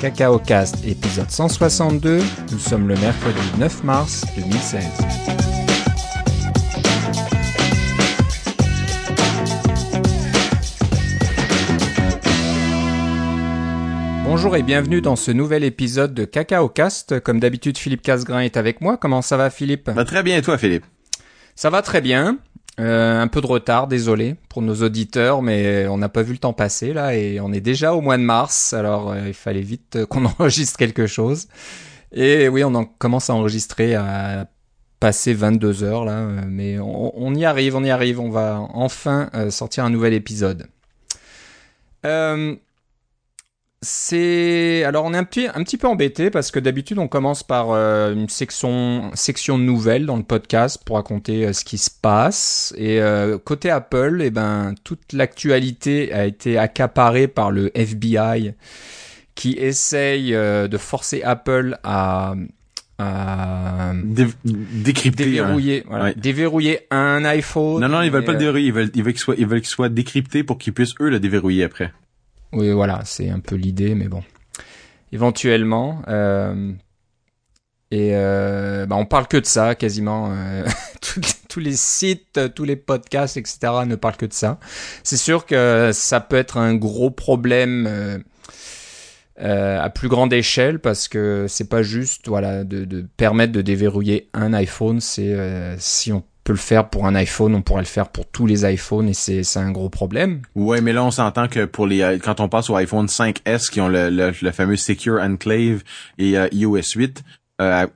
Cacao Cast, épisode 162. Nous sommes le mercredi 9 mars 2016. Bonjour et bienvenue dans ce nouvel épisode de Cacao Cast. Comme d'habitude, Philippe Casgrain est avec moi. Comment ça va, Philippe? Bah, Très bien, et toi, Philippe? Ça va très bien. Euh, un peu de retard, désolé pour nos auditeurs, mais on n'a pas vu le temps passer là et on est déjà au mois de mars, alors euh, il fallait vite qu'on enregistre quelque chose. Et oui, on en commence à enregistrer à passer 22 heures là, euh, mais on, y arrive, on y arrive, on va enfin sortir un nouvel épisode. Euh, c'est alors on est un petit un petit peu embêté parce que d'habitude on commence par euh, une section section nouvelle dans le podcast pour raconter euh, ce qui se passe. Et euh, côté Apple et eh ben toute l'actualité a été accaparée par le FBI qui essaye de forcer Apple à à décrypter déverrouiller déverrouiller un iPhone non non ils veulent pas le déverrouiller ils veulent ils veulent qu'il soit ils veulent qu'il soit décrypté pour qu'ils puissent eux le déverrouiller après oui, voilà, c'est un peu l'idée, mais bon. Éventuellement. Euh, et euh, bah on parle que de ça, quasiment. Euh, tous les sites, tous les podcasts, etc. ne parlent que de ça. C'est sûr que ça peut être un gros problème euh, à plus grande échelle parce que c'est pas juste, voilà, de, de, permettre de déverrouiller un iPhone. C'est si on le faire pour un iPhone, on pourrait le faire pour tous les iPhones et c'est c'est un gros problème. Ouais, mais là on s'entend que pour les euh, quand on passe au iPhone 5S qui ont le, le, fameux Secure Enclave et euh, iOS 8, euh,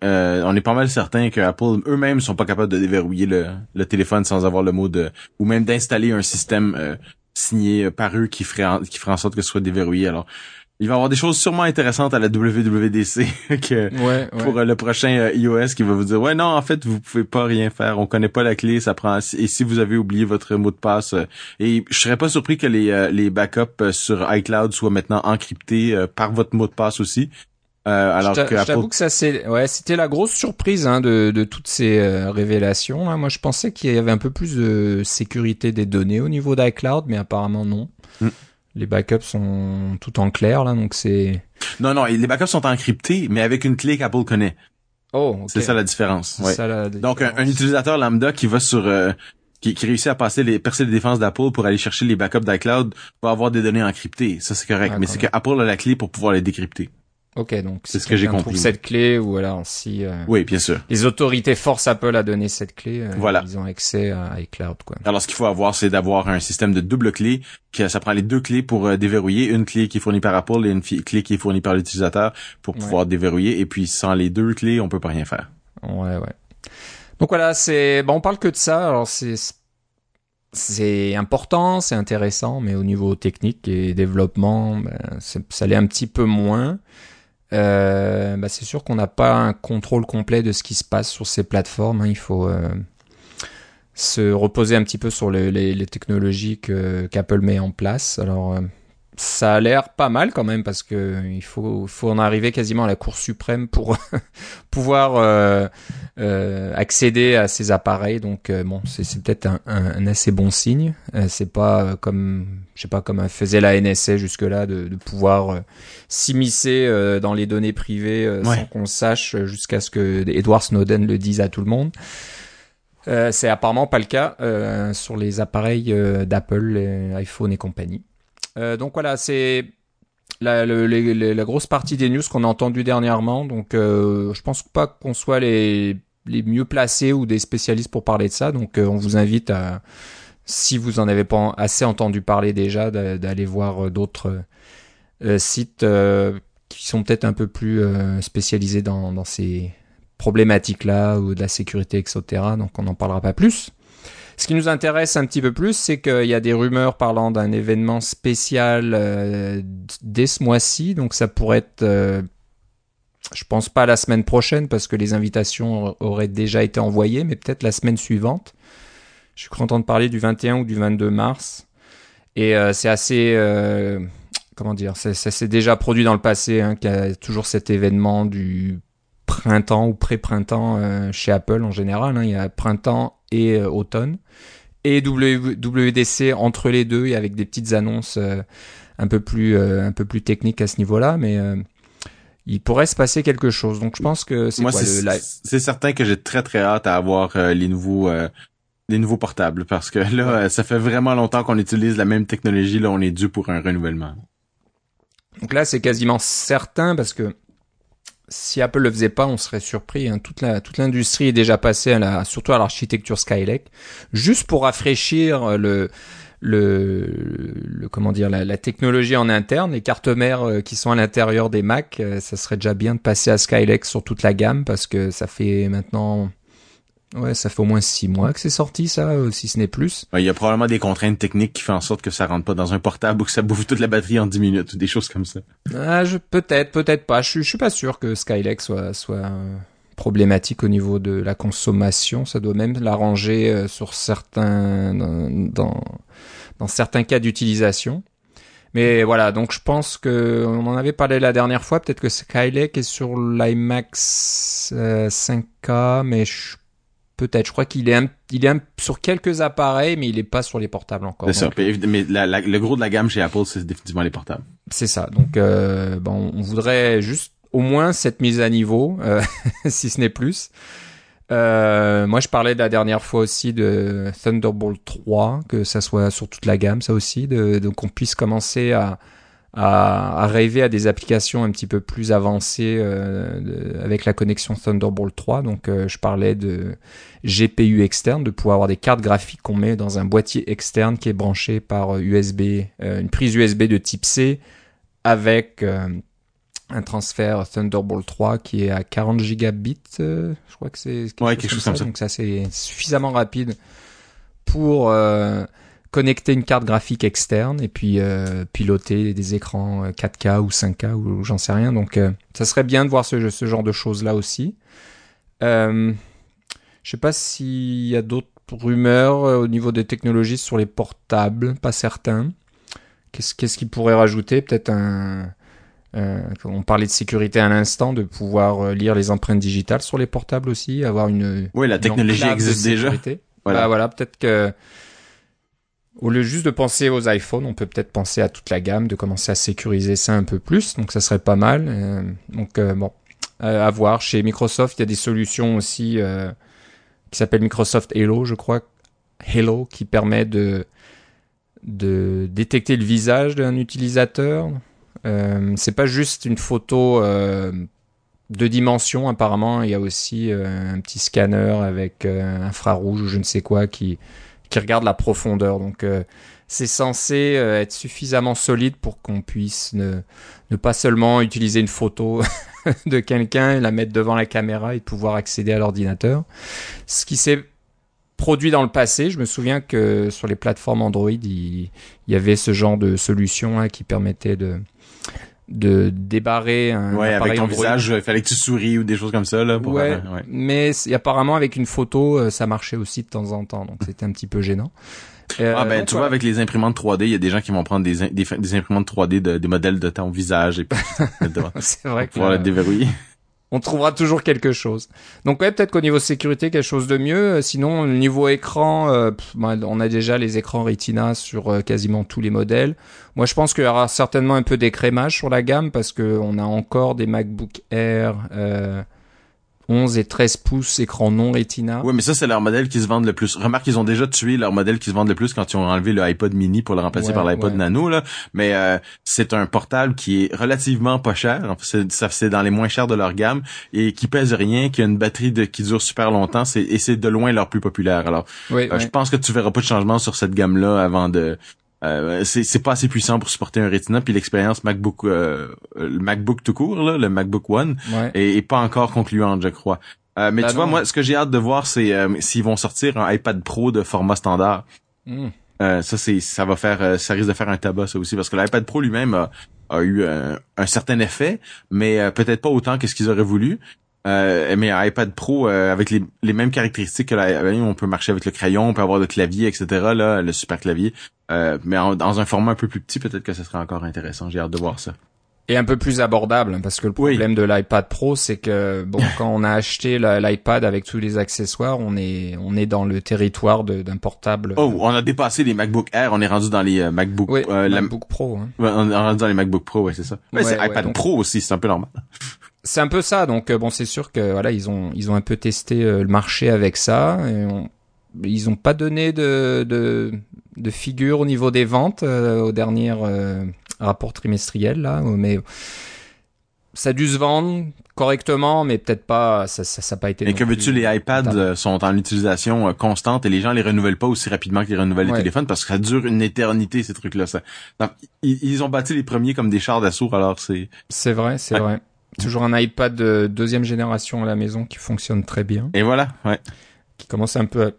on est pas mal certain que Apple eux-mêmes sont pas capables de déverrouiller le, le téléphone sans avoir le mot de ou même d'installer un système signé par eux qui ferait qui ferait en sorte que ce soit déverrouillé. Alors il va y avoir des choses sûrement intéressantes à la WWDC que pour euh, le prochain euh, iOS qui va vous dire ouais non en fait vous pouvez pas rien faire. On connaît pas la clé ça prend et si vous avez oublié votre mot de passe euh, et je serais pas surpris que les les backups sur iCloud soient maintenant encryptés par votre mot de passe aussi. Euh, alors que j'avoue que ça c'est ouais c'était la grosse surprise hein, de, de toutes ces révélations hein. moi je pensais qu'il y avait un peu plus de sécurité des données au niveau d'iCloud mais apparemment non. Mm les backups sont tout en clair là, donc c'est. Non non, les backups sont encryptés, mais avec une clé qu'Apple connaît. Oh, c'est ça la différence. Donc un, utilisateur lambda qui va sur euh, qui, qui, réussit à passer les percer les défenses d'Apple pour aller chercher les backups d'iCloud va avoir des données encryptées. Ça c'est correct, mais c'est que Apple a la clé pour pouvoir les décrypter. Ok, donc c'est ce que j'ai compris. cette clé ou alors si euh, oui, bien sûr. Les autorités forcent Apple à donner cette clé, euh, voilà. ils ont accès à iCloud quoi. Alors ce qu'il faut avoir, c'est d'avoir un système de double clé qui ça prend les deux clés pour euh, déverrouiller, une clé qui est fournie par Apple et une clé qui est fournie par l'utilisateur pour pouvoir déverrouiller. Et puis sans les deux clés, on peut pas rien faire. Ouais, ouais. Donc voilà, c'est bon, on parle que de ça. Alors c'est c'est important, c'est intéressant, mais au niveau technique et développement, ben, ça l'est un petit peu moins. Euh, bah c'est sûr qu'on n'a pas un contrôle complet de ce qui se passe sur ces plateformes. Hein. Il faut euh, se reposer un petit peu sur les, technologies qu'Apple met en place. Alors, euh, ça a l'air pas mal quand même parce que il faut, faut en arriver quasiment à la Cour suprême pour pouvoir euh, euh, accéder à ces appareils. Donc euh, bon, c'est peut-être un, un, assez bon signe. Euh, c'est pas comme je sais pas comme faisait la NSA jusque là de, de pouvoir s'immiscer dans les données privées sans qu'on sache jusqu'à ce que Edward Snowden le dise à tout le monde. c'est apparemment pas le cas sur les appareils d'Apple, iPhone et compagnie. Euh, donc voilà, c'est la, la, grosse partie des news qu'on a entendu dernièrement. Donc euh, je pense pas qu'on soit les, les mieux placés ou des spécialistes pour parler de ça. Donc euh, on vous invite à, si vous en avez pas assez entendu parler déjà, d'aller voir d'autres sites qui sont peut-être un peu plus spécialisés dans, dans ces problématiques-là ou de la sécurité, etc. Donc on n'en parlera pas plus. Ce qui nous intéresse un petit peu plus, c'est qu'il y a des rumeurs parlant d'un événement spécial euh, dès ce mois-ci, donc ça pourrait être, euh, je pense pas la semaine prochaine parce que les invitations auraient déjà été envoyées, mais peut-être la semaine suivante. Je suis content de parler du 21 ou du 22 mars, et euh, c'est assez, euh, comment dire, ça s'est déjà produit dans le passé, hein, qu'il y a toujours cet événement du printemps ou pré-printemps chez Apple en général. Hein. il y a printemps et euh, automne. Et WDC entre les deux et avec des petites annonces euh, un peu plus euh, un peu plus techniques à ce niveau-là, mais il pourrait se passer quelque chose. Donc je pense que c'est Moi, c'est certain que j'ai très très hâte à avoir euh, les nouveaux euh, les nouveaux portables parce que là, ça fait vraiment longtemps qu'on utilise la même technologie. Là, on est dû pour un renouvellement. Donc là, c'est quasiment certain parce que si Apple le faisait pas, on serait surpris. hein. Toute l'industrie est déjà passée à la, surtout à l'architecture Skylake, juste pour rafraîchir euh, le le, le comment dire la, la technologie en interne, les cartes mères euh, qui sont à l'intérieur des Mac, euh, ça serait déjà bien de passer à Skylake sur toute la gamme parce que ça fait maintenant ouais ça fait au moins six mois que c'est sorti ça, euh, si ce n'est plus. Ouais, Il y a probablement des contraintes techniques qui font en sorte que ça rentre pas dans un portable ou que ça bouffe toute la batterie en 10 minutes ou des choses comme ça. Ah, je, peut-être, peut-être pas. Je, suis- je suis pas sûr que Skylake soit, soit euh, problématique au niveau de la consommation. Ça doit même l'arranger euh, sur certains, dans, dans, dans certains cas d'utilisation. Mais voilà, donc je pense que on en avait parlé la dernière fois. Peut-être que Skylake est sur l'IMAX euh, 5K, mais je- peut-être. Je crois qu'il est, un, il est un- sur quelques appareils, mais il est pas sur les portables encore. C'est ça. Donc, évid- Mais la- la- le gros de la gamme chez Apple, c'est définitivement les portables. C'est ça. Donc, euh, bon, on voudrait juste au moins cette mise à niveau, euh, si ce n'est plus. Euh, moi, je parlais de la dernière fois aussi de Thunderbolt 3, que ça soit sur toute la gamme, ça aussi, de, de qu'on puisse commencer à, à, à rêver à des applications un petit peu plus avancées euh, de- avec la connexion Thunderbolt 3. Donc, euh, je parlais de GPU externe, de pouvoir avoir des cartes graphiques qu'on met dans un boîtier externe qui est branché par euh, USB, euh, une prise USB de type C avec euh, un transfert Thunderbolt 3 qui est à 40 gigabits, euh, je crois que c'est Ouais, quelque chose comme ça. Donc ça c'est suffisamment rapide pour euh, connecter une carte graphique externe et puis euh, piloter des écrans euh, 4K ou 5K ou j'en sais rien. Donc euh, ça serait bien de voir ce, ce genre de choses là aussi. Euh, je sais pas s'il y a d'autres rumeurs euh, au niveau des technologies sur les portables, pas certain. Qu'est-ce qu'est-ce qu'il pourrait rajouter? Peut-être un, un- On parlait de sécurité à l'instant, de pouvoir euh, lire les empreintes digitales sur les portables aussi, avoir une. Oui, la technologie existe déjà. Voilà. Voilà, voilà peut-être que. Au lieu juste de penser aux iPhones, on peut peut-être penser à toute la gamme, de commencer à sécuriser ça un peu plus. Donc ça serait pas mal. Euh, donc euh, bon, euh, à voir. Chez Microsoft, il y a des solutions aussi qui s'appellent Microsoft Hello, je crois. Hello, qui permet de détecter le visage d'un utilisateur. C'est pas juste une photo de dimension. Apparemment, il y a aussi un petit scanner avec infrarouge ou je ne sais quoi qui qui regarde la profondeur. Donc euh, c'est censé euh, être suffisamment solide pour qu'on puisse ne, ne pas seulement utiliser une photo de quelqu'un, la mettre devant la caméra et pouvoir accéder à l'ordinateur. Ce qui s'est produit dans le passé, je me souviens que sur les plateformes Android, il, il y avait ce genre de solution hein, qui permettait de de débarrer un Ouais, avec ton Android. visage, il fallait que tu souris ou des choses comme ça là. Pour Ouais, ouais. mais apparemment avec une photo, euh, ça marchait aussi de temps en temps, donc c'était un petit peu gênant. Euh, Ah ben donc tu vois avec les imprimantes 3D, il y a des gens qui vont prendre des, des, imprimantes 3D de, des modèles de ton visage et puis pour c'est vrai que pouvoir euh, le déverrouiller. On trouvera toujours quelque chose. Donc ouais, peut-être qu'au niveau sécurité, quelque chose de mieux. Euh, Sinon, niveau écran, euh, bah, on a déjà les écrans Retina sur euh, quasiment tous les modèles. Moi, je pense qu'il y aura certainement un peu d'écrémage sur la gamme parce que on a encore des MacBook Air 11 et 13 pouces écran non Retina. Oui, mais ça c'est leur modèle qui se vendent le plus. Remarque, ils ont déjà tué leur modèle qui se vendent le plus quand ils ont enlevé le iPod mini pour le remplacer Ouais, par l'iPod ouais. Nano là. Mais euh, c'est un portable qui est relativement pas cher. C'est- ça c'est dans les moins chers de leur gamme et qui pèse rien, qui a une batterie de, qui dure super longtemps. C'est et c'est de loin leur plus populaire. Alors, euh, je pense que tu verras pas de changement sur cette gamme là avant de. Euh, c'est c'est pas assez puissant pour supporter un Retina puis l'expérience MacBook euh, le MacBook tout court là, le MacBook One Ouais. est, est pas encore concluante, je crois. Euh, mais Bah tu vois, moi, ce que j'ai hâte de voir, c'est euh, s'ils vont sortir un iPad Pro de format standard. Hmm. Euh, ça, c'est, ça va faire, euh, ça risque de faire un tabac, ça aussi, parce que l'iPad Pro lui-même a, a eu euh, un certain effet, mais euh, peut-être pas autant que ce qu'ils auraient voulu. Euh, mais iPad Pro euh, avec les, les mêmes caractéristiques que la, on peut marcher avec le crayon, on peut avoir le clavier, etc. Là, le super clavier, Euh, mais en- dans un format un peu plus petit, peut-être que ce serait encore intéressant. J'ai hâte de voir ça. Et un peu plus abordable, parce que le problème de l'iPad Pro, c'est que bon, quand on a acheté l'iPad avec tous les accessoires, on est on est dans le territoire d'un portable. Oh, on a dépassé les MacBook Air, on est rendu dans les euh, MacBook. Oui, euh, MacBook Pro. Hein. on est rendu dans les MacBook Pro, ouais, c'est ça. Mais c'est iPad Pro aussi, c'est un peu normal. C'est un peu ça, donc euh, bon, c'est sûr que voilà, ils ont ils ont un peu testé le marché avec ça. Et Ils ont pas donné de de, de figure au niveau des ventes aux dernières rapport trimestriel là, mais ça a dû se vendre correctement, mais peut-être pas, ça, ça, pas été. Et que veux-tu, les iPads euh, sont en utilisation euh, constante et les gens les renouvellent pas aussi rapidement qu'ils renouvellent les téléphones parce que ça dure une éternité ces trucs-là. Ça, ils, ont bâti les premiers comme des chars d'assaut, alors c'est. C'est vrai, c'est vrai. Toujours un iPad de deuxième génération à la maison qui fonctionne très bien. Et voilà, ouais. Qui commence un peu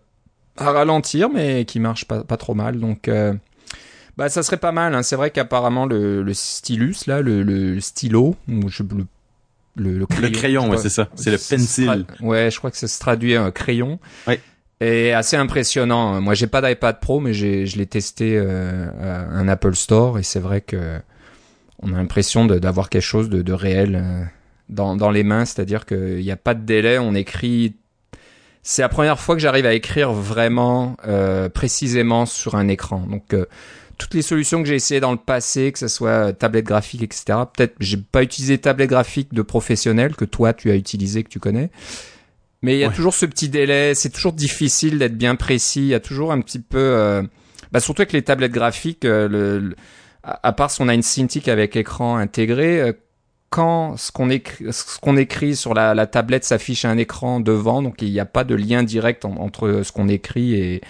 à, ralentir, mais qui marche pas, pas trop mal. Donc, euh, bah, ça serait pas mal. Hein. C'est vrai qu'apparemment le, le, stylus là, le, le stylo, ou je, le, le, le crayon, le crayon ouais, c'est ça. C'est le pencil. Ouais, je crois que ça se traduit un crayon. Ouais. Et assez impressionnant. Moi, j'ai pas d'iPad Pro, mais je l'ai testé euh, à un Apple Store et c'est vrai que on a l'impression d'avoir quelque chose de, de réel euh, dans, dans les mains. C'est-à-dire qu'il n'y a pas de délai. On écrit c'est la première fois que j'arrive à écrire vraiment euh, précisément sur un écran. Donc euh, toutes les solutions que j'ai essayées dans le passé, que ce soit euh, tablette graphique, etc. Peut-être j'ai pas utilisé tablette graphique de professionnel que toi tu as utilisé, que tu connais. Mais il y a toujours ce petit délai, c'est toujours difficile d'être bien précis. Il y a toujours un petit peu, euh, bah surtout avec les tablettes graphiques, euh, le, à part si on a une Cintiq avec écran intégré, quand ce qu'on écrit, ce qu'on écrit sur la, la tablette s'affiche à un écran devant, donc il n'y a pas de lien direct entre ce qu'on écrit et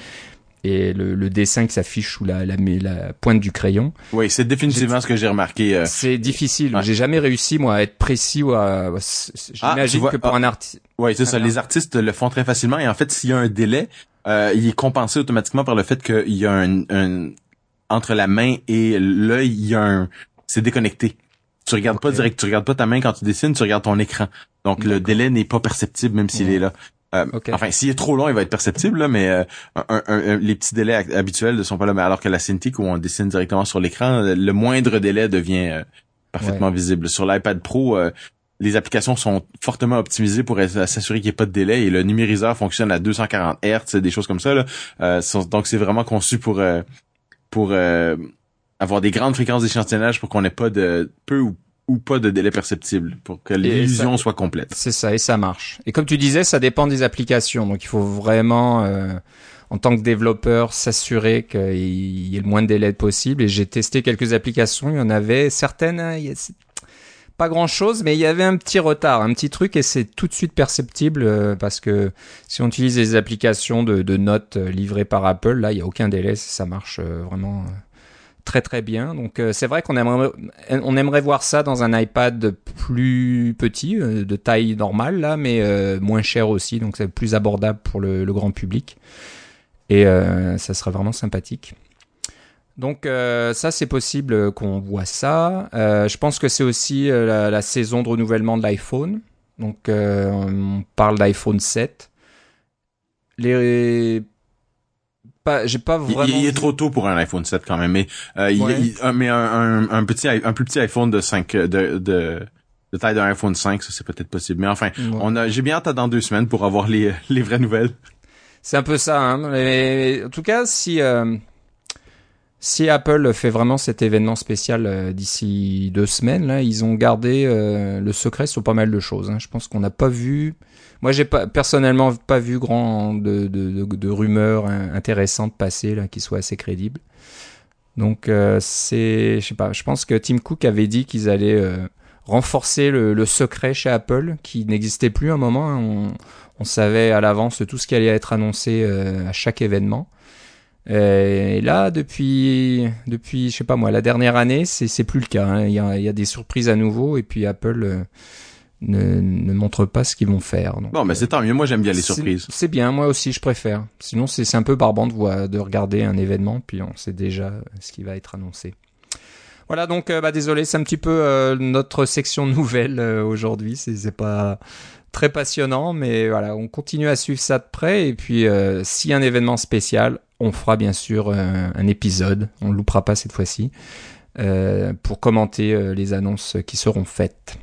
et le, le dessin qui s'affiche sous la, la, la, pointe du crayon. Oui, c'est définitivement ce que j'ai remarqué. Euh. C'est difficile. J'ai jamais réussi moi à être précis ou à. J'imagine ah, que pour ah, un artiste. Oui, c'est ça. Les artistes le font très facilement et en fait, s'il y a un délai, euh, il est compensé automatiquement par le fait qu'il y a un, un, entre la main et l'œil, il y a un, c'est déconnecté. Tu regardes pas direct, tu regardes pas ta main quand tu dessines, tu regardes ton écran. Donc le délai n'est pas perceptible même s'il est là. Euh, enfin, s'il est trop long, il va être perceptible, là, mais euh, les petits délais habituels ne sont pas là. Mais alors que la Cintiq, où on dessine directement sur l'écran, le moindre délai devient euh, parfaitement visible. Sur l'iPad Pro, les applications sont fortement optimisées pour s'assurer qu'il n'y ait pas de délai et le numériseur fonctionne à 240 Hz, des choses comme ça. Là. donc, c'est vraiment conçu pour pour avoir des grandes fréquences d'échantillonnage pour qu'on n'ait pas de peu ou ou pas de délai perceptible pour que l'illusion soit complète. C'est ça, et ça marche. Et comme tu disais, ça dépend des applications. Donc il faut vraiment, euh, en tant que développeur, s'assurer qu'il y ait le moins de délai possible. Et j'ai testé quelques applications, il y en avait certaines, il y a, pas grand chose, mais il y avait un petit retard, un petit truc, et c'est tout de suite perceptible euh, parce que si on utilise les applications de, notes euh, livrées par Apple, là, il y a aucun délai, ça marche vraiment très très bien. Donc euh, c'est vrai qu'on aimerait voir ça dans un iPad plus petit, euh, de taille normale là, mais euh, moins cher aussi, donc c'est plus abordable pour le, grand public. Et ça serait vraiment sympathique. Donc ça c'est possible qu'on voit ça. je pense que c'est aussi la, la, saison de renouvellement de l'iPhone. Donc on parle d'iPhone 7. Les pas, j'ai pas vraiment. Il, est trop tôt pour un iPhone 7 quand même, mais euh, il, mais un, un, petit, un plus petit iPhone de 5 de de, de taille d'un iPhone 5, ça c'est peut-être possible. Mais enfin, on a, j'ai bien hâte dans deux semaines pour avoir les les vraies nouvelles. C'est un peu ça. Hein. Mais, en tout cas, si euh, si Apple fait vraiment cet événement spécial euh, d'ici deux semaines, là, ils ont gardé euh, le secret sur pas mal de choses. Hein. Je pense qu'on n'a pas vu moi, j'ai pas personnellement pas vu grand de, rumeurs intéressantes passer là qui soient assez crédibles. Donc euh, c'est, je sais pas, je pense que Tim Cook avait dit qu'ils allaient renforcer le, secret chez Apple, qui n'existait plus à un moment. Hein. On, on, savait à l'avance tout ce qui allait être annoncé à chaque événement. Et là, depuis, depuis, je sais pas moi, la dernière année, c'est plus le cas. Hein. Il, y a, il, y a, des surprises à nouveau, et puis Apple ne, ne montrent pas ce qu'ils vont faire. Donc, bon, mais c'est tant mieux. Moi, j'aime bien les surprises. C'est bien. Moi aussi, je préfère. Sinon, c'est un peu barbant de, voir, de regarder un événement, puis on sait déjà ce qui va être annoncé. Voilà, donc, euh, bah, désolé, c'est un petit peu euh, notre section nouvelle euh, aujourd'hui. C'est pas très passionnant, mais voilà, on continue à suivre ça de près. Et puis, a un événement spécial, on fera bien sûr un épisode. On ne loupera pas cette fois-ci. pour commenter les annonces qui seront faites.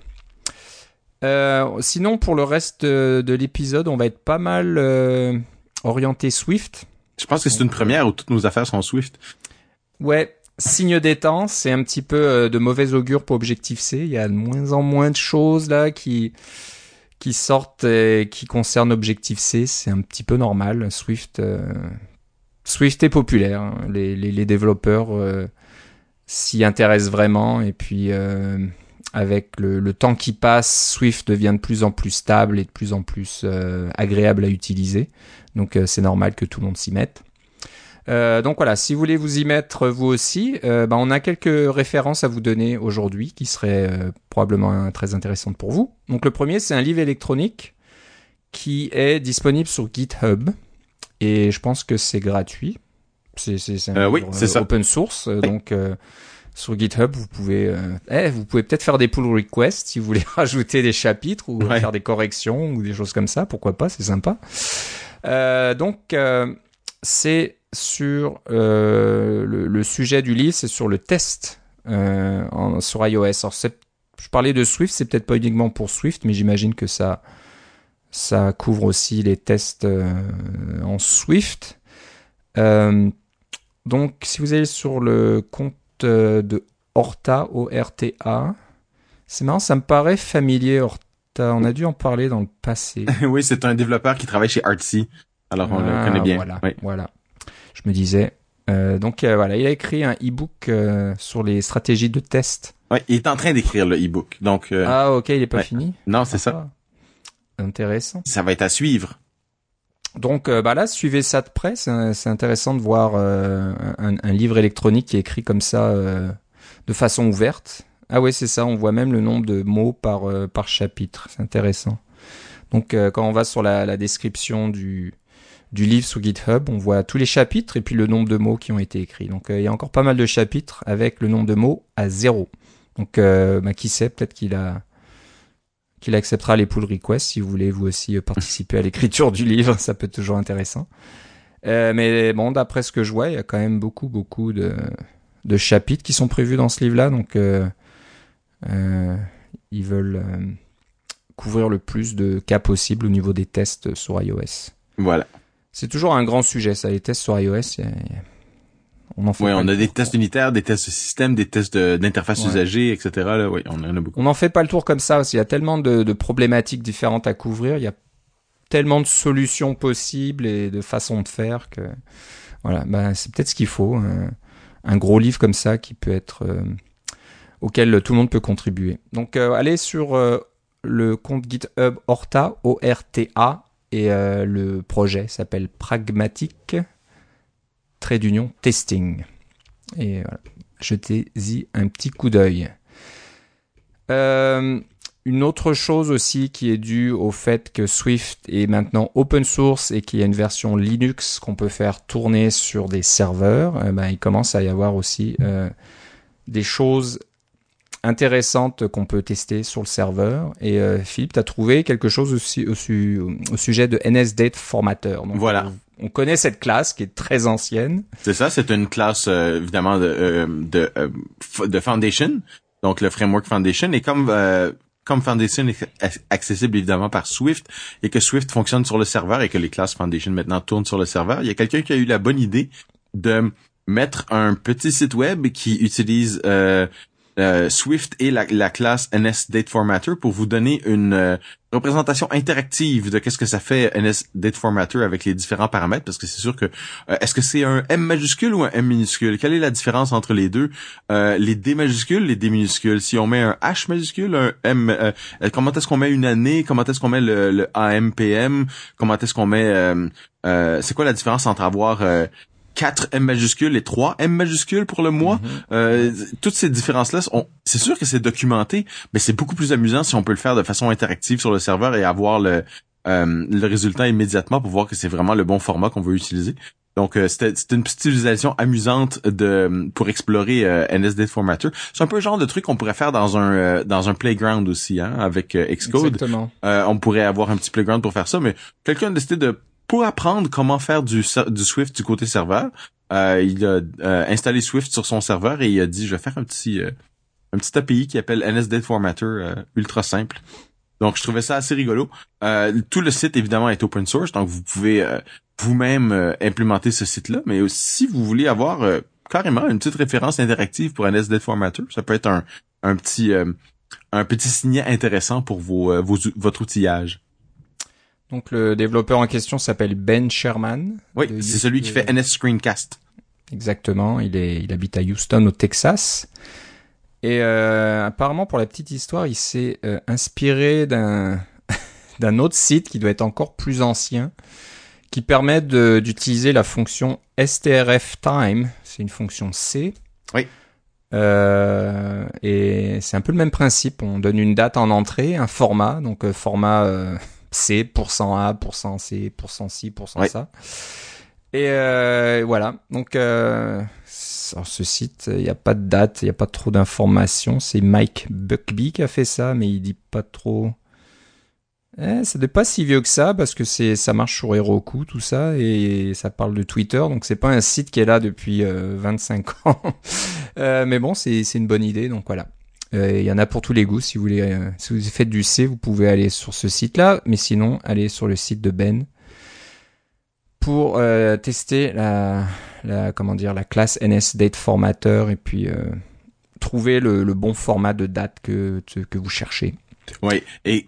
sinon, pour le reste de, l'épisode, on va être pas mal orienté Swift. Je pense que c'est une première où toutes nos affaires sont Swift. Ouais, signe des temps, c'est un petit peu de mauvais augure pour Objectif-C. Il y a de moins en moins de choses là qui qui sortent et qui concernent Objective-C, c'est un petit peu normal. Swift, euh, Swift est populaire. Hein. Les, développeurs euh, s'y intéressent vraiment et puis euh, avec le, temps qui passe, Swift devient de plus en plus stable et de plus en plus agréable à utiliser. Donc c'est normal que tout le monde s'y mette. Euh, donc voilà, si vous voulez vous y mettre vous aussi, euh, bah, on a quelques références à vous donner aujourd'hui qui seraient euh, probablement très intéressantes pour vous. Donc le premier, c'est un livre électronique qui est disponible sur GitHub et je pense que c'est gratuit. C'est un oui, open source, donc sur GitHub, vous pouvez, eh, vous pouvez peut-être faire des pull requests si vous voulez rajouter des chapitres ou faire des corrections ou des choses comme ça. Pourquoi pas, c'est sympa. donc c'est sur euh, le, sujet du livre, c'est sur le test euh, en, sur iOS. Alors, je parlais de Swift, c'est peut-être pas uniquement pour Swift, mais j'imagine que ça, ça couvre aussi les tests euh, en Swift. donc, si vous allez sur le compte de Horta, O-R-T-A, c'est marrant, ça me paraît familier, Horta. On a dû en parler dans le passé. oui, c'est un développeur qui travaille chez Artsy. Alors, on le ah, connaît bien. Voilà, voilà je me disais. Euh, donc euh, voilà, il a écrit un e-book euh, sur les stratégies de test. Ouais, il est en train d'écrire le e-book. Donc ah ok, il est pas fini? Non, c'est ça. Intéressant. Ça va être à suivre. Donc bah là, suivez ça de près. C'est intéressant de voir un, un, livre électronique qui est écrit comme ça de façon ouverte. Ah ouais, c'est ça. On voit même le nombre de mots par par chapitre. C'est intéressant. Donc quand on va sur la, la description du du livre sur GitHub, on voit tous les chapitres et puis le nombre de mots qui ont été écrits. Donc euh, il y a encore pas mal de chapitres avec le nombre de mots à zéro. Donc euh, bah, qui sait, peut-être qu'il a qu'il acceptera les pull requests si vous voulez vous aussi euh, participer à l'écriture du livre, ça peut être toujours intéressant. mais bon, d'après ce que je vois, il y a quand même beaucoup beaucoup de, de chapitres qui sont prévus dans ce livre-là, donc ils veulent couvrir le plus de cas possible au niveau des tests sur iOS. Voilà. C'est toujours un grand sujet, ça, les tests sur iOS. On en fait ouais, on a des tests unitaires, des tests de système, des tests d'interface usagée, etc. Là, oui, on en a beaucoup. On n'en fait pas le tour comme ça aussi. Il y a tellement de, de, problématiques différentes à couvrir. Il y a tellement de solutions possibles et de façons de faire que voilà, bah, c'est peut-être ce qu'il faut. Un, gros livre comme ça qui peut être euh, auquel tout le monde peut contribuer. Donc euh, allez sur euh, le compte GitHub Horta O R T A et euh, le projet s'appelle Pragmatic trait d'union testing. Et voilà, jetez-y un petit coup d'œil. Euh, une autre chose aussi qui est due au fait que Swift est maintenant open source et qu'il y a une version Linux qu'on peut faire tourner sur des serveurs, euh, ben, il commence à y avoir aussi des choses intéressante qu'on peut tester sur le serveur. Et euh, Philippe, tu as trouvé quelque chose aussi au, au, sujet de NSDate Formateur. voilà. On, connaît cette classe qui est très ancienne. C'est ça, c'est une classe euh, évidemment de, euh, de, de Foundation, donc le framework Foundation. Et comme comme Foundation est accessible évidemment par Swift et que Swift fonctionne sur le serveur et que les classes Foundation maintenant tournent sur le serveur, il y a quelqu'un qui a eu la bonne idée de mettre un petit site web qui utilise euh, euh, Swift et la, classe NSDateFormatter pour vous donner une euh, représentation interactive de qu'est-ce que ça fait NSDateFormatter avec les différents paramètres parce que c'est sûr que euh, est-ce que c'est un M majuscule ou un M minuscule? Quelle est la différence entre les deux? Les D majuscules, les D minuscules. Si on met un H majuscule, un M, comment est-ce qu'on met une année? Comment est-ce qu'on met le, le AMPM Comment est-ce qu'on met C'est quoi la différence entre avoir 4 M majuscules et 3 M majuscules pour le mois. Mhm. Euh, toutes ces différences-là, c'est sûr que c'est documenté, mais c'est beaucoup plus amusant si on peut le faire de façon interactive sur le serveur et avoir le, euh, le résultat immédiatement pour voir que c'est vraiment le bon format qu'on veut utiliser. Donc euh, c'était une petite utilisation amusante de pour explorer euh, NSD Formatter. C'est un peu le genre de truc qu'on pourrait faire dans un euh, dans un playground aussi hein, avec Xcode. Exactement. on pourrait avoir un petit playground pour faire ça, mais quelqu'un a décidé de pour apprendre comment faire du, Swift du côté serveur, euh, il a euh, installé Swift sur son serveur et il a dit je vais faire un petit un petit API qui appelle NSDate Formatter ultra simple. Donc je trouvais ça assez rigolo. tout le site évidemment est open source, donc vous pouvez vous-même implémenter ce site-là, mais si vous voulez avoir carrément une petite référence interactive pour NSDate Formatter, ça peut être un, un petit un petit signe intéressant pour vos, vos votre outillage. Donc le développeur en question s'appelle Ben Sherman. Oui, c'est celui qui fait NS Screencast. Exactement, il est, il habite à Houston au Texas. Et euh, apparemment, pour la petite histoire, il s'est euh, inspiré d'un d'un autre site qui doit être encore plus ancien, qui permet d'utiliser la fonction strftime. C'est une fonction C. Oui. Euh, et c'est un peu le même principe. On donne une date en entrée, un format, donc euh, format euh, C, pourcent A, pourcent C, pourcent ci, pourcent ça. Et euh, voilà. Donc euh, sur ce site, il n'y a pas de date, il n'y a pas trop d'informations. C'est Mike Buckby qui a fait ça, mais il dit pas trop. Eh, ça n'est pas si vieux que ça parce que c'est ça marche sur Heroku tout ça et ça parle de Twitter donc c'est pas un site qui est là depuis 25 euh, ans euh, mais bon c'est c'est une bonne idée donc voilà il y en a pour tous les goûts. Si vous voulez, euh, si vous faites du C, vous pouvez aller sur ce site-là. Mais sinon, allez sur le site de Ben pour euh, tester la, la, comment dire, la classe NS Date Formatter et puis trouver le, le, bon format de date que, que vous cherchez. Oui, et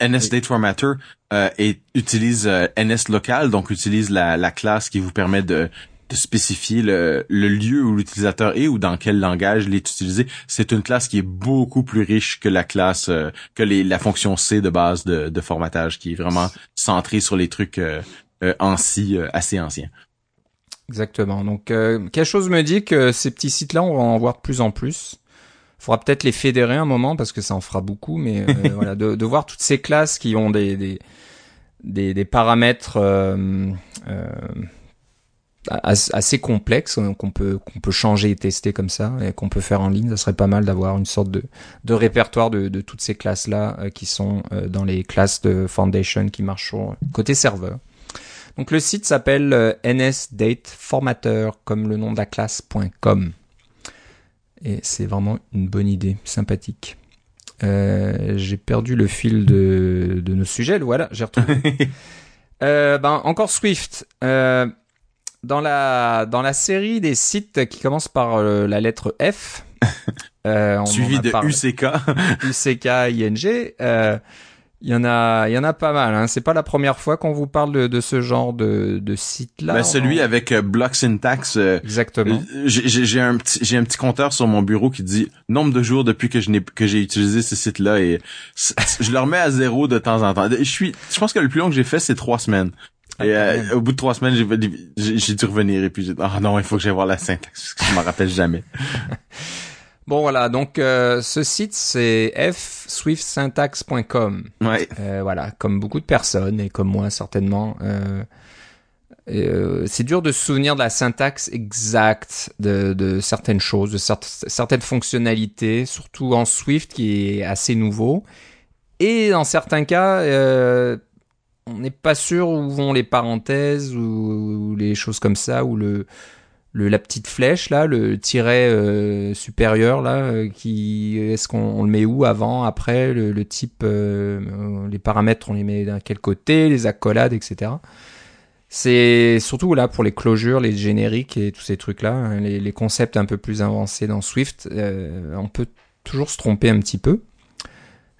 NS Date Formatter euh, et utilise NS local, donc utilise la, la classe qui vous permet de de spécifier le, lieu où l'utilisateur est ou dans quel langage il est utilisé. C'est une classe qui est beaucoup plus riche que la classe, euh, que les, la fonction C de base de, de, formatage, qui est vraiment centrée sur les trucs euh, euh euh, assez anciens. Exactement. Donc, quelque chose me dit que ces petits sites-là, on va en voir de plus en plus. Il faudra peut-être les fédérer un moment parce que ça en fera beaucoup, mais voilà, de, de, voir toutes ces classes qui ont des, des, des, des paramètres assez complexe hein, qu'on peut qu'on peut changer et tester comme ça et qu'on peut faire en ligne. Ça serait pas mal d'avoir une sorte de, de répertoire de, de toutes ces classes là euh, qui sont euh, dans les classes de foundation qui marchent sur côté serveur. Donc le site s'appelle euh, nsdateformateur comme le nom de la classe.com et c'est vraiment une bonne idée sympathique. J'ai perdu le fil de, de nos sujets voilà j'ai retrouvé. Ben encore Swift dans la dans la série des sites qui commencent par euh, la lettre F, euh, suivi de UCK, UCK, ING. Euh, il y en a, il y en a pas mal. Hein. C'est pas la première fois qu'on vous parle de, de ce genre de, de site-là. Ben, celui avec euh, Block Syntax. Euh, Exactement. J'ai un petit, j'ai un petit compteur sur mon bureau qui dit nombre de jours depuis que je n'ai que j'ai utilisé ce site-là et je le remets à zéro de temps en temps. Je suis, je pense que le plus long que j'ai fait c'est trois semaines. Et euh, au bout de trois semaines, j'ai, j'ai dû revenir et puis j'ai dit, ah non, il faut que j'aille voir la syntaxe parce que je m'en rappelle jamais. bon voilà, donc euh, ce site c'est fswiftsyntax.com. Ouais. Euh, voilà, comme beaucoup de personnes et comme moi certainement. Euh, euh, c'est dur de se souvenir de la syntaxe exacte de, de certaines choses, de certaines fonctionnalités, surtout en Swift qui est assez nouveau. Et dans certains cas, euh, on n'est pas sûr où vont les parenthèses ou, les choses comme ça, ou le, la petite flèche là, le tiret euh, supérieur là, euh, qui est-ce qu'on le met où avant, après, le, type, euh, les paramètres on les met d'un quel côté, les accolades, etc. C'est surtout là pour les closures, les génériques et tous ces trucs là, hein, les concepts un peu plus avancés dans Swift, on peut toujours se tromper un petit peu.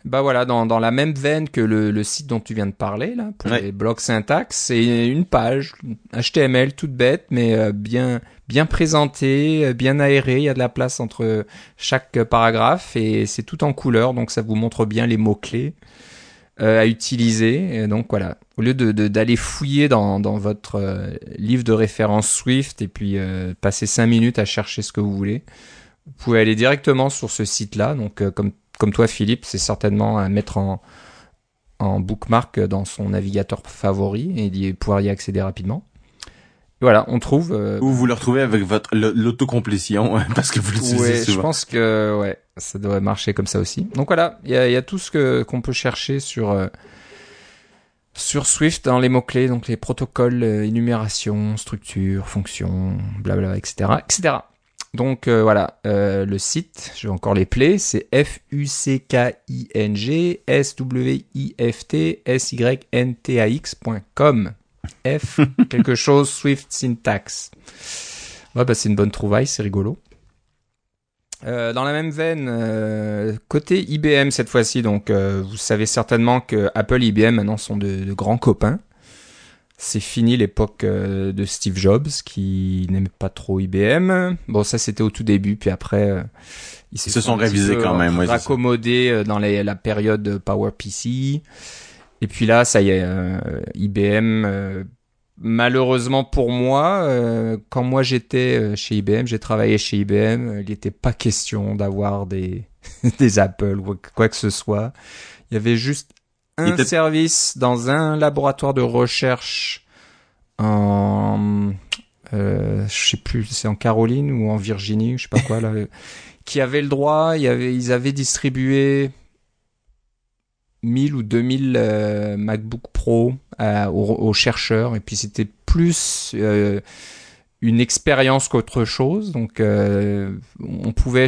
Bah voilà, dans, dans la même veine que le, le site dont tu viens de parler, là, pour les blocs syntaxe, c'est une page HTML toute bête, mais euh, bien, bien présentée, euh, bien aérée. Il y a de la place entre chaque paragraphe et c'est tout en couleur, donc ça vous montre bien les mots-clés euh, à utiliser. Et donc voilà, au lieu de, d'aller fouiller dans, dans votre livre de référence Swift et puis passer cinq minutes à chercher ce que vous voulez, vous pouvez aller directement sur ce site-là. Donc comme comme toi, Philippe, c'est certainement à mettre en, en bookmark dans son navigateur favori et pouvoir y accéder rapidement. voilà, on trouve. Euh, Ou vous le retrouvez avec votre l'autocomplétion parce que vous l'utilisez ouais, Je pense que ouais, ça doit marcher comme ça aussi. Donc voilà, il y a, y a, tout ce que qu'on peut chercher sur euh, sur Swift dans les mots-clés, donc les protocoles, euh, énumération, structure, fonction, blablabla, etc. etc. Donc euh, voilà, euh, le site, je vais encore les play, c'est F-U-C-K-I-N-G S-W-I-F-T-S-Y-N-T-A-X.com. F, quelque chose, Swift Syntax. Ouais, bah c'est une bonne trouvaille, c'est rigolo. Euh, dans la même veine, euh, côté IBM cette fois-ci, donc euh, vous savez certainement que Apple et IBM maintenant sont de, de grands copains. C'est fini l'époque euh, de Steve Jobs qui n'aimait pas trop IBM. Bon, ça c'était au tout début, puis après euh, ils se sont révisés quand même. Ouais, raccommodés euh, dans les, la période PowerPC. Et puis là, ça y est, euh, IBM. euh, malheureusement pour moi, euh, quand moi j'étais chez IBM, j'ai travaillé chez IBM, il n'était pas question d'avoir des des Apple ou quoi que ce soit. Il y avait juste un service dans un laboratoire de recherche en euh, je sais plus, c'est en Caroline ou en Virginie, je sais pas quoi là, qui avait le droit, il y avait, ils avaient distribué 1000 ou 2000 euh, MacBook Pro aux, aux chercheurs et puis c'était plus euh, une expérience qu'autre chose. Donc euh, on pouvait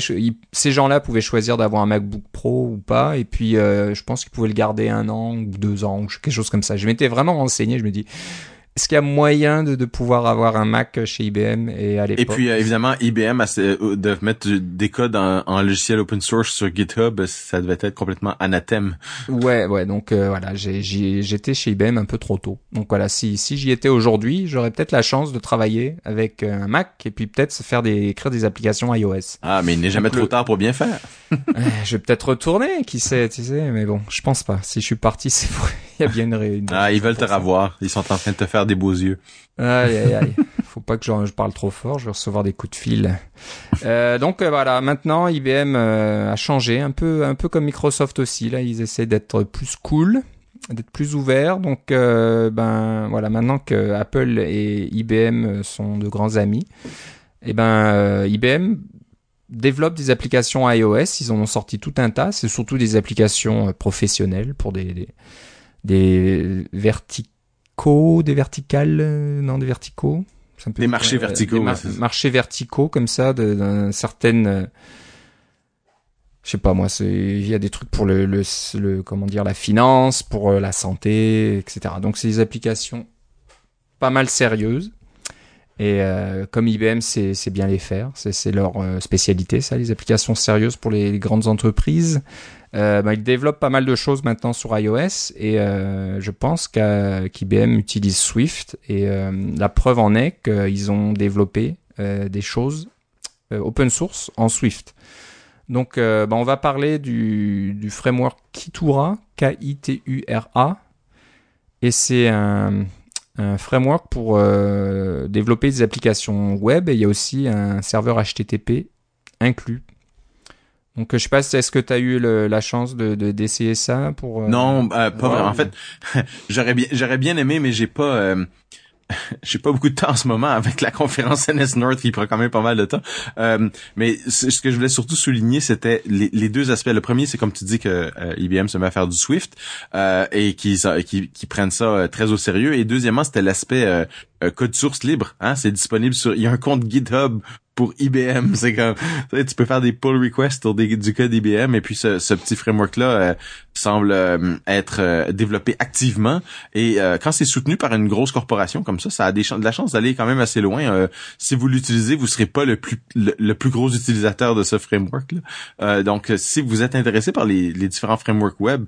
ces gens-là pouvaient choisir d'avoir un MacBook Pro ou pas. Et puis euh, je pense qu'ils pouvaient le garder un an ou deux ans ou quelque chose comme ça. Je m'étais vraiment renseigné. Je me dis est-ce qu'il y a moyen de, de pouvoir avoir un Mac chez IBM et à l'époque? Et puis euh, évidemment, IBM euh, de mettre des codes en, en logiciel open source sur GitHub, ça devait être complètement anathème. Ouais, ouais, donc euh, voilà, j'étais chez IBM un peu trop tôt. Donc voilà, si, si j'y étais aujourd'hui, j'aurais peut-être la chance de travailler avec euh, un Mac et puis peut-être se faire des, écrire des applications iOS. Ah, mais il n'est jamais Donc, trop le- tard pour bien faire. Euh, je vais peut-être retourner, qui sait, tu sais, mais bon, je pense pas. Si je suis parti, c'est pour... il y a bien une réunion. Ah, ils veulent te ravoir. Ils sont en train de te faire des beaux yeux. Aïe, aïe, aïe. Faut pas que je parle trop fort, je vais recevoir des coups de fil. Euh, donc euh, voilà, maintenant IBM euh, a changé, un peu, un peu comme Microsoft aussi. Là, ils essaient d'être plus cool, d'être plus ouverts. Donc ben voilà, maintenant que Apple et IBM sont de grands amis, et ben euh, IBM développe des applications iOS. Ils en ont sorti tout un tas. C'est surtout des applications professionnelles pour des des, des verticaux, des verticales, euh, non des verticaux. Des marchés euh, verticaux, des mar- ouais, marchés verticaux comme ça, d'un certain. euh, je sais pas moi, c'est il y a des trucs pour le, le, le- comment dire la finance, pour la santé, etc. Donc c'est des applications pas mal sérieuses. Et euh, comme IBM c'est c'est bien les faire, c'est leur euh, spécialité ça, les applications sérieuses pour les, grandes entreprises. Euh, bah, ils développent pas mal de choses maintenant sur iOS et je pense qu'IBM utilise Swift et la preuve en est qu'ils ont développé des choses open source en Swift. Donc bah, on va parler du, du framework Kitura, K-I-T-U-R-A et c'est un, un framework pour euh, développer des applications web et il y a aussi un serveur HTTP inclus. Donc, je sais pas, est-ce que tu as eu le- la chance de de- d'essayer ça pour euh, Non, euh, pas ouais. En fait, j'aurais bien, j'aurais bien aimé, mais j'ai pas, euh, j'ai pas beaucoup de temps en ce moment avec la conférence NS North qui prend quand même pas mal de temps. Euh, mais ce que je voulais surtout souligner, c'était les, deux aspects. Le premier, c'est comme tu dis que euh, IBM se met à faire du Swift euh, et qui, qui, qui prennent ça euh, très au sérieux. Et deuxièmement, c'était l'aspect euh, euh, code source libre. Hein, c'est disponible sur. Il y a un compte GitHub pour IBM. C'est comme tu peux faire des pull requests sur du code IBM et puis ce, petit framework là semble euh, être euh, développé activement et euh, quand c'est soutenu par une grosse corporation comme ça, ça a des de la chance d'aller quand même assez loin. Euh, si vous l'utilisez, vous serez pas le plus gros utilisateur de ce framework là. Euh, donc euh, si vous êtes intéressé par les, différents frameworks web,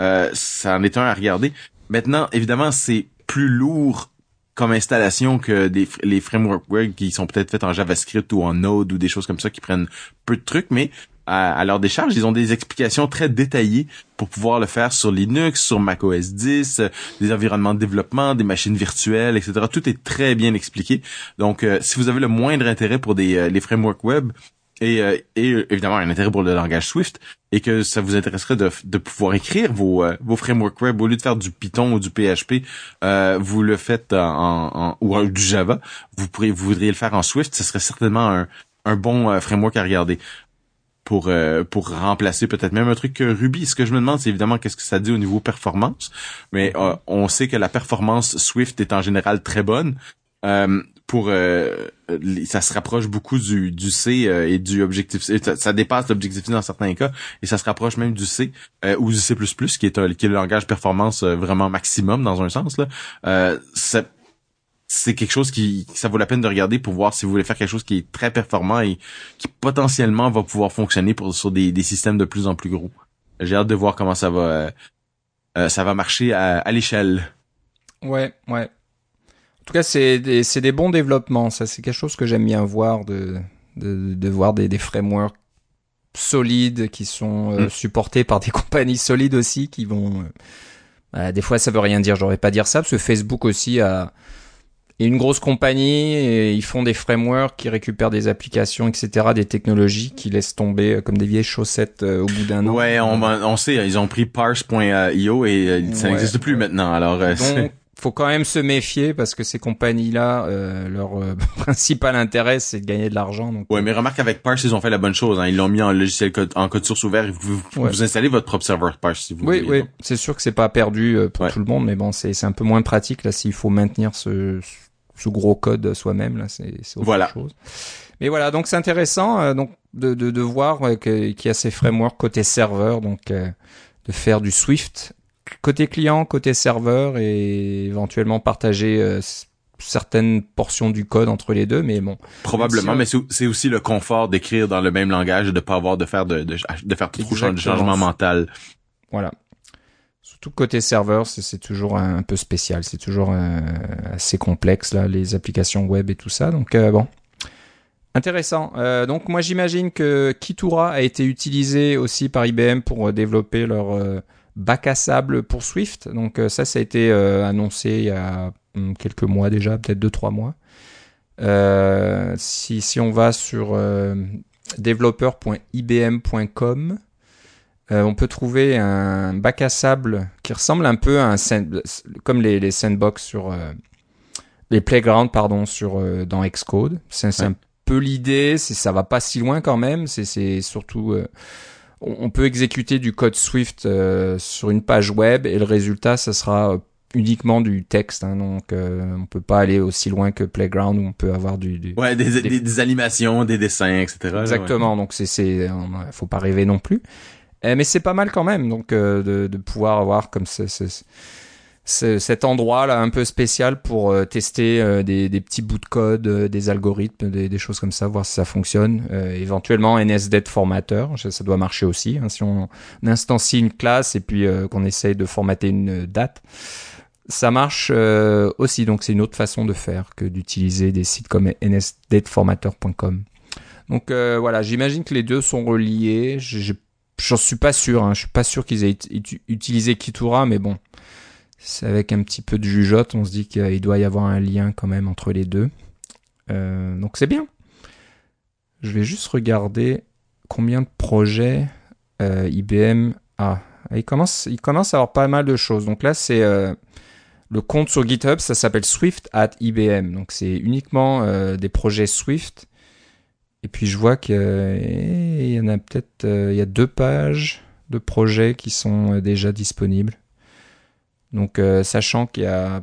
euh, ça en est un à regarder. Maintenant, évidemment, c'est plus lourd comme installation que des, les frameworks web qui sont peut-être faits en JavaScript ou en Node ou des choses comme ça qui prennent peu de trucs, mais à, à leur décharge, ils ont des explications très détaillées pour pouvoir le faire sur Linux, sur macOS 10, euh, des environnements de développement, des machines virtuelles, etc. Tout est très bien expliqué. Donc, euh, si vous avez le moindre intérêt pour des, euh, les frameworks web, et, euh, et euh, évidemment un intérêt pour le langage Swift et que ça vous intéresserait de, de pouvoir écrire vos, euh, vos frameworks web au lieu de faire du Python ou du PHP, euh, vous le faites en, en- ou en- du Java, vous pourriez vous voudriez le faire en Swift, ce serait certainement un, un bon euh, framework à regarder. pour euh, pour remplacer peut-être même un truc que Ruby. Ce que je me demande, c'est évidemment qu'est-ce que ça dit au niveau performance. Mais euh, on sait que la performance Swift est en général très bonne. Euh, pour ça se rapproche beaucoup du, du C et du objectif ça, ça dépasse l'objectif dans certains cas et ça se rapproche même du C ou du C++ qui est un, qui est le langage performance vraiment maximum dans un sens là c'est quelque chose qui ça vaut la peine de regarder pour voir si vous voulez faire quelque chose qui est très performant et qui potentiellement va pouvoir fonctionner pour sur des, des systèmes de plus en plus gros. J'ai hâte de voir comment ça va euh, euh, ça va marcher à, à l'échelle. Ouais, ouais. En tout cas, c'est des, c'est des bons développements. Ça, c'est quelque chose que j'aime bien voir de, de, de voir des, des frameworks solides qui sont euh, mm. supportés par des compagnies solides aussi qui vont. Bah, des fois, ça veut rien dire. J'aurais pas dire ça parce que Facebook aussi a une grosse compagnie et ils font des frameworks qui récupèrent des applications, etc., des technologies qui laissent tomber euh, comme des vieilles chaussettes euh, au bout d'un an. Ouais, on, on sait, ils ont pris parse.io et euh, ça n'existe plus maintenant. Alors, Donc, faut quand même se méfier parce que ces compagnies-là, leur principal intérêt, c'est de gagner de l'argent. Donc, ouais, mais remarque avec Parse, ils ont fait la bonne chose. Hein. Ils l'ont mis en logiciel code, en code source ouvert. Vous, vous installez votre propre serveur Parse si vous oui, voulez. Oui, c'est sûr que c'est pas perdu pour tout le monde, mais bon, c'est un peu moins pratique là s'il faut maintenir ce, ce gros code soi-même là, c'est autre voilà. chose. Mais voilà, donc c'est intéressant euh, donc de, de, de voir euh, qu'il y a ces frameworks côté serveur, donc euh, de faire du Swift côté client, côté serveur et éventuellement partager certaines portions du code entre les deux, mais bon. Probablement, mais c'est aussi le confort d'écrire dans le même langage et de pas avoir de faire de, de, de faire trop de changement mental. Voilà tout côté serveur, c'est toujours un, peu spécial, c'est toujours euh, assez complexe là, les applications web et tout ça. Donc euh, bon, intéressant. Euh, donc moi j'imagine que Kitura a été utilisé aussi par IBM pour développer leur bac à sable pour Swift. Donc ça, ça a été annoncé il y a hum, quelques mois déjà, peut-être deux trois mois. si si on va sur developer.ibm.com euh, on peut trouver un bac à sable qui ressemble un peu à un comme les, sandbox sur euh, les playgrounds pardon sur euh, dans Xcode. C'est un peu l'idée, c'est ça va pas si loin quand même. C'est surtout on, peut exécuter du code Swift sur une page web et le résultat ça sera uniquement du texte, hein, donc euh, on peut pas aller aussi loin que Playground où on peut avoir du, ouais des, des, animations, des dessins, etc. Exactement, donc c'est c'est faut pas rêver non plus. Eh, mais c'est pas mal quand même, donc euh, de, de, pouvoir avoir comme ce, cet endroit là un peu spécial pour euh, tester euh, des, petits bouts de code, des algorithmes, des, choses comme ça, voir si ça fonctionne. éventuellement NSDate formateur, ça, doit marcher aussi. Hein, si on, instancie une classe et puis qu'on essaye de formater une date, ça marche aussi. Donc c'est une autre façon de faire que d'utiliser des sites comme nsdateformateur.com. Donc voilà, j'imagine que les deux sont reliés. J'en suis pas sûr. Hein. Je suis pas sûr qu'ils aient utilisé Kitura, mais bon, avec un petit peu de jugeote, on se dit qu'il doit y avoir un lien quand même entre les deux. Euh, donc c'est bien. Je vais juste regarder combien de projets euh, IBM a. Ah, il commence, il commence à avoir pas mal de choses. Donc là, c'est euh, le compte sur GitHub, ça s'appelle Swift at IBM. Donc c'est uniquement des projets Swift et puis je vois qu'il y en a peut-être, euh, il y a deux pages de projets qui sont euh, déjà disponibles. Donc euh, sachant qu'il y a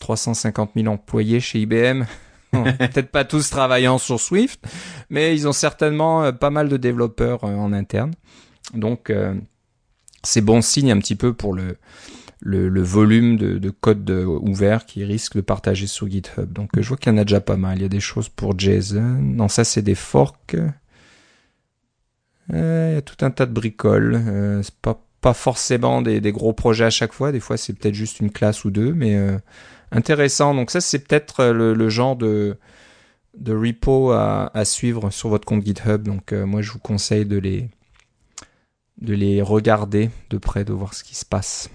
350 000 employés chez IBM, peut-être pas tous travaillant sur Swift, mais ils ont certainement pas mal de développeurs en interne. Donc c'est bon signe un petit peu pour le le, volume de, code ouvert qui risque de partager sur GitHub. Donc je vois qu'il y en a déjà pas mal. Il y a des choses pour JSON. Non, ça c'est des forks. Euh, il y a tout un tas de bricoles. Euh, c'est pas pas forcément des, gros projets à chaque fois. Des fois c'est peut-être juste une classe ou deux, mais euh, intéressant. Donc ça c'est peut-être le, genre de de repo à, suivre sur votre compte GitHub. Donc moi je vous conseille de les de les regarder de près, de voir ce qui se passe.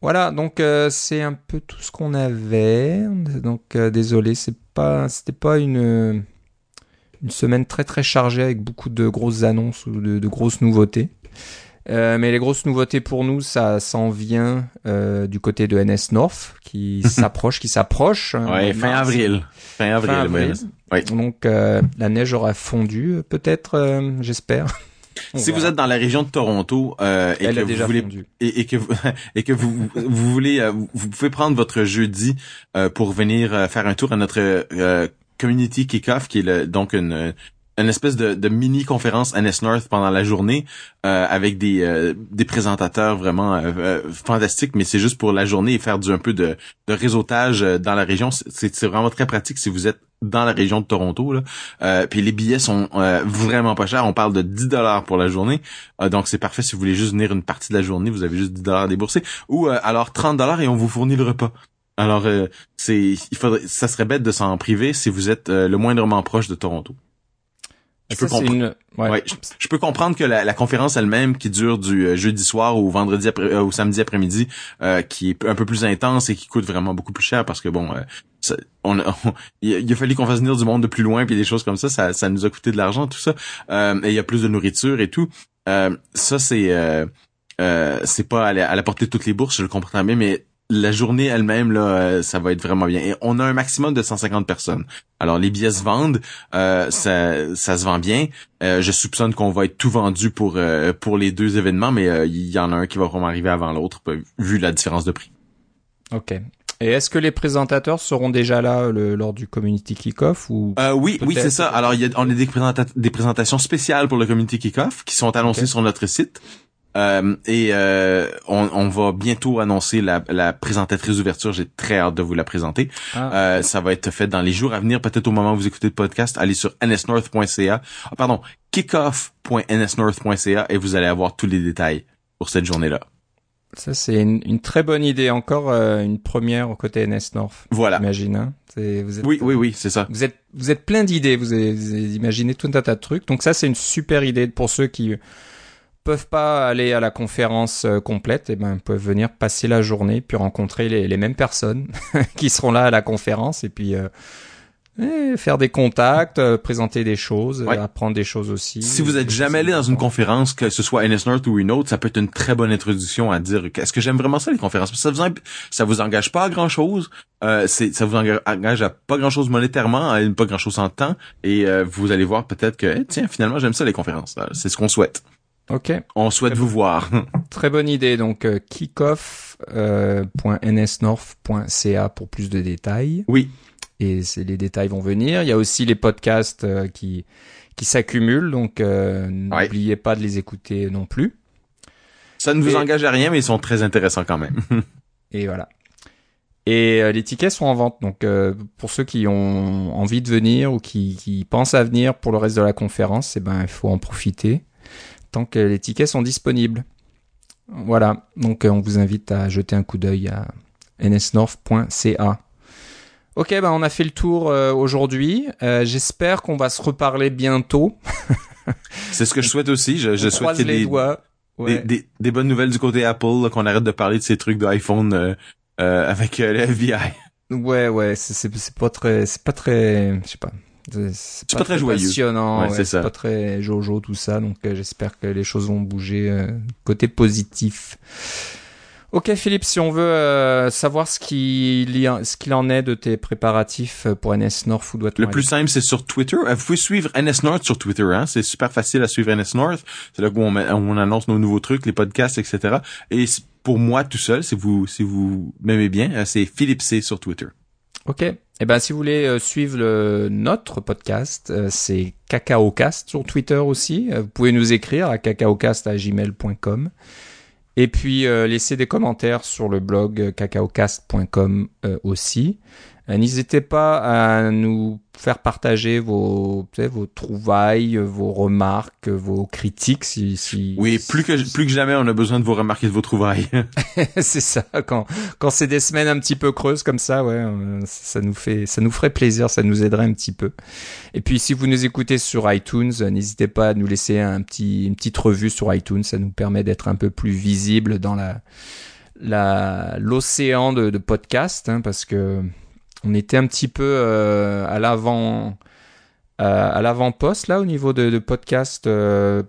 Voilà, donc euh, c'est un peu tout ce qu'on avait. Donc euh, désolé, c'est pas, c'était pas une une semaine très très chargée avec beaucoup de grosses annonces ou de, grosses nouveautés. Euh, mais les grosses nouveautés pour nous, ça s'en vient euh, du côté de NS North, qui s'approche, qui s'approche. hein, Ouais, fin avril. Fin avril. Fin avril. ouais. Donc euh, la neige aura fondu, peut-être, euh, j'espère. On Si vous êtes dans la région de Toronto euh, et que vous voulez et, et que vous et que vous vous voulez euh, vous, pouvez prendre votre jeudi euh, pour venir faire un tour à notre euh, community kick-off qui est le, donc une une espèce de, mini conférence NS North pendant la journée euh, avec des euh, des présentateurs vraiment euh, fantastiques mais c'est juste pour la journée et faire du un peu de, de réseautage dans la région c'est vraiment très pratique si vous êtes dans la région de Toronto puis les billets sont vraiment pas chers on parle de 10 dollars pour la journée donc c'est parfait si vous voulez juste venir une partie de la journée, vous avez juste 10 dollars à débourser. Ou alors 30 dollars et on vous fournit le repas. Alors c'est il faudrait ça serait bête de s'en priver si vous êtes le moindrement proche de Toronto. Je peux comprendre. une... ouais. Ouais, je, je peux comprendre que la, la conférence elle-même qui dure du euh, jeudi soir ou vendredi après euh, ou samedi après-midi euh, qui est un peu plus intense et qui coûte vraiment beaucoup plus cher parce que bon euh, ça- on, a- on- il a- fallu qu'on fasse venir du monde de plus loin puis des choses comme ça ça, ça nous a coûté de l'argent tout ça Euh, et il y a plus de nourriture et tout Euh, ça c'est euh, euh, c'est pas à la, à la portée de toutes les bourses je le comprends bien mais la journée elle-même là euh, ça va être vraiment bien et on a un maximum de 150 personnes alors les billets se vendent euh, ça ça se vend bien euh, je soupçonne qu'on va être tout vendu pour euh, pour les deux événements, mais euh, il y en a un qui va vraiment arriver avant l'autre, vu la différence de prix. Ok. Et est-ce que les présentateurs seront déjà là le- lors du community kick-off ou Euh, oui, oui, c'est ça. Alors, il y a, on a des, présenta- des présentations spéciales pour le Community Kickoff qui sont annoncées sur notre site. Euh, et euh, on, on va bientôt annoncer la, la présentatrice d'ouverture. J'ai très hâte de vous la présenter. Ah, Euh, ça va être fait dans les jours à venir, peut-être au moment où vous écoutez le podcast. Allez sur nsnorth.ca. Ah, pardon, kickoff.nsnorth.ca et vous allez avoir tous les détails pour cette journée-là. ça c'est une, une très bonne idée. Encore euh, une première au côté NS North. Voilà. Imagine. Hein vous êtes, Oui, oui, oui, c'est ça. Vous êtes, vous êtes plein d'idées. Vous, vous avez imaginé tout un tas de trucs. Donc ça c'est une super idée pour ceux qui peuvent pas aller à la conférence euh, complète. Et ben ils peuvent venir passer la journée puis rencontrer les, les mêmes personnes qui seront là à la conférence et puis euh, eh, faire des contacts, euh, présenter des choses, Ouais. apprendre des choses aussi. Si vous êtes jamais allé dans une conférence, que ce soit NS North ou une autre, ça peut être une très bonne introduction à dire est-ce que j'aime vraiment ça les conférences? Parce que ça vous en- ça vous engage pas à grand chose, euh, c'est ça vous enga- engage à pas grand chose monétairement, à pas grand chose en temps, et euh, vous allez voir peut-être que eh, tiens finalement j'aime ça les conférences. Euh, C'est ce qu'on souhaite. Ok. On souhaite vous voir. Très bonne idée. Donc, euh, kickoff.nsnorth.ca pour plus de détails. oui, Et les détails vont venir. Il y a aussi les podcasts euh, qui, qui s'accumulent. Donc, euh, n'oubliez pas de les écouter non plus. ça ne vous Et- engage à rien, mais ils sont très intéressants quand même. Et voilà. Et euh, les tickets sont en vente. Donc, euh, pour ceux qui ont envie de venir ou qui, qui pensent à venir pour le reste de la conférence, eh ben, il faut en profiter tant que les tickets sont disponibles. Voilà. Donc, euh, on vous invite à jeter un coup d'œil à nsnorth.ca. Ok, ben on a fait le tour euh, aujourd'hui. Euh, J'espère qu'on va se reparler bientôt. C'est ce que je souhaite aussi. Je, je souhaite qu'il y ait des, doigts. des, Ouais. des- des bonnes nouvelles du côté Apple, qu'on arrête de parler de ces trucs d'iPhone euh, avec le FBI. Ouais, ouais, c'est pas très, c'est pas très, je sais pas. C'est pas très joyeux. passionnant, Ouais, ouais, c'est ça. pas très jojo tout ça, donc euh, j'espère que les choses vont bouger euh, côté positif. Ok Philippe, si on veut euh, savoir ce qu'il y a- ce qu'il en est de tes préparatifs euh, pour NS North, où doit-on Le plus simple, c'est sur Twitter. Euh, Vous pouvez suivre NS North sur Twitter. Hein? C'est super facile à suivre NS North. C'est là où on, on annonce nos nouveaux trucs, les podcasts, etc. Et pour moi tout seul, si vous si vous m'aimez bien, c'est Philippe C sur Twitter. Ok. Eh ben, si vous voulez euh, suivre notre podcast, euh, c'est CacaoCast sur Twitter aussi. Euh, vous pouvez nous écrire à cacaocast@gmail.com et puis euh, laisser des commentaires sur le blog cacaocast.com aussi. Euh, N'hésitez pas à nous faire partager vos, vos trouvailles, vos remarques, vos critiques. Si, si, Oui, plus que plus que jamais, on a besoin de vos remarques et de vos trouvailles. c'est ça. Quand quand c'est des semaines un petit peu creuses comme ça, ouais, euh, ça nous fait, ça nous ferait plaisir, ça nous aiderait un petit peu. Et puis si vous nous écoutez sur iTunes, euh, n'hésitez pas à nous laisser un petit, une petite revue sur iTunes. Ça nous permet d'être un peu plus visible dans la, la, l'océan de, de podcasts, hein, parce que on était un petit peu euh, à l'avant, euh, à l'avant-poste là au niveau de, de podcasts. euh,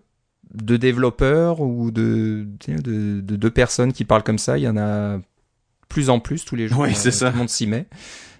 de développeurs ou de, de, de deux personnes qui parlent comme ça. Il y en a plus en plus tous les jours. Oui, c'est Euh, ça. Tout le monde s'y met.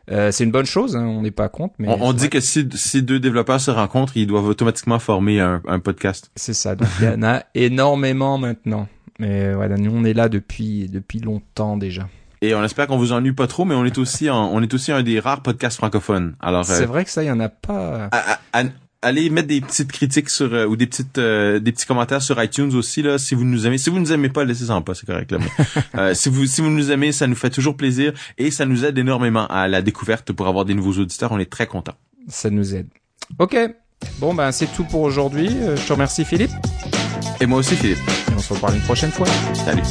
Euh, c'est une bonne chose, hein, on n'est pas contre. Mais On, on c'est dit que si, si deux développeurs se rencontrent, ils doivent automatiquement former un, un podcast. c'est ça. Donc il y en a énormément maintenant. Mais voilà, nous on est là depuis depuis longtemps déjà. Et on espère qu'on vous ennuie pas trop, mais on est aussi en- on est aussi un des rares podcasts francophones. Alors, C'est euh, vrai que ça, il y en a pas. à- allez mettre des petites critiques sur euh, ou des petites euh, des petits commentaires sur iTunes aussi là si vous nous aimez si vous nous aimez pas laissez-en pas c'est correct là mais, euh, si vous si vous nous aimez ça nous fait toujours plaisir et ça nous aide énormément à la découverte pour avoir des nouveaux auditeurs on est très content Ça nous aide. Ok. Bon ben c'est tout pour aujourd'hui. Euh, Je te remercie Philippe. et moi aussi Philippe Et on se reparle une prochaine fois. salut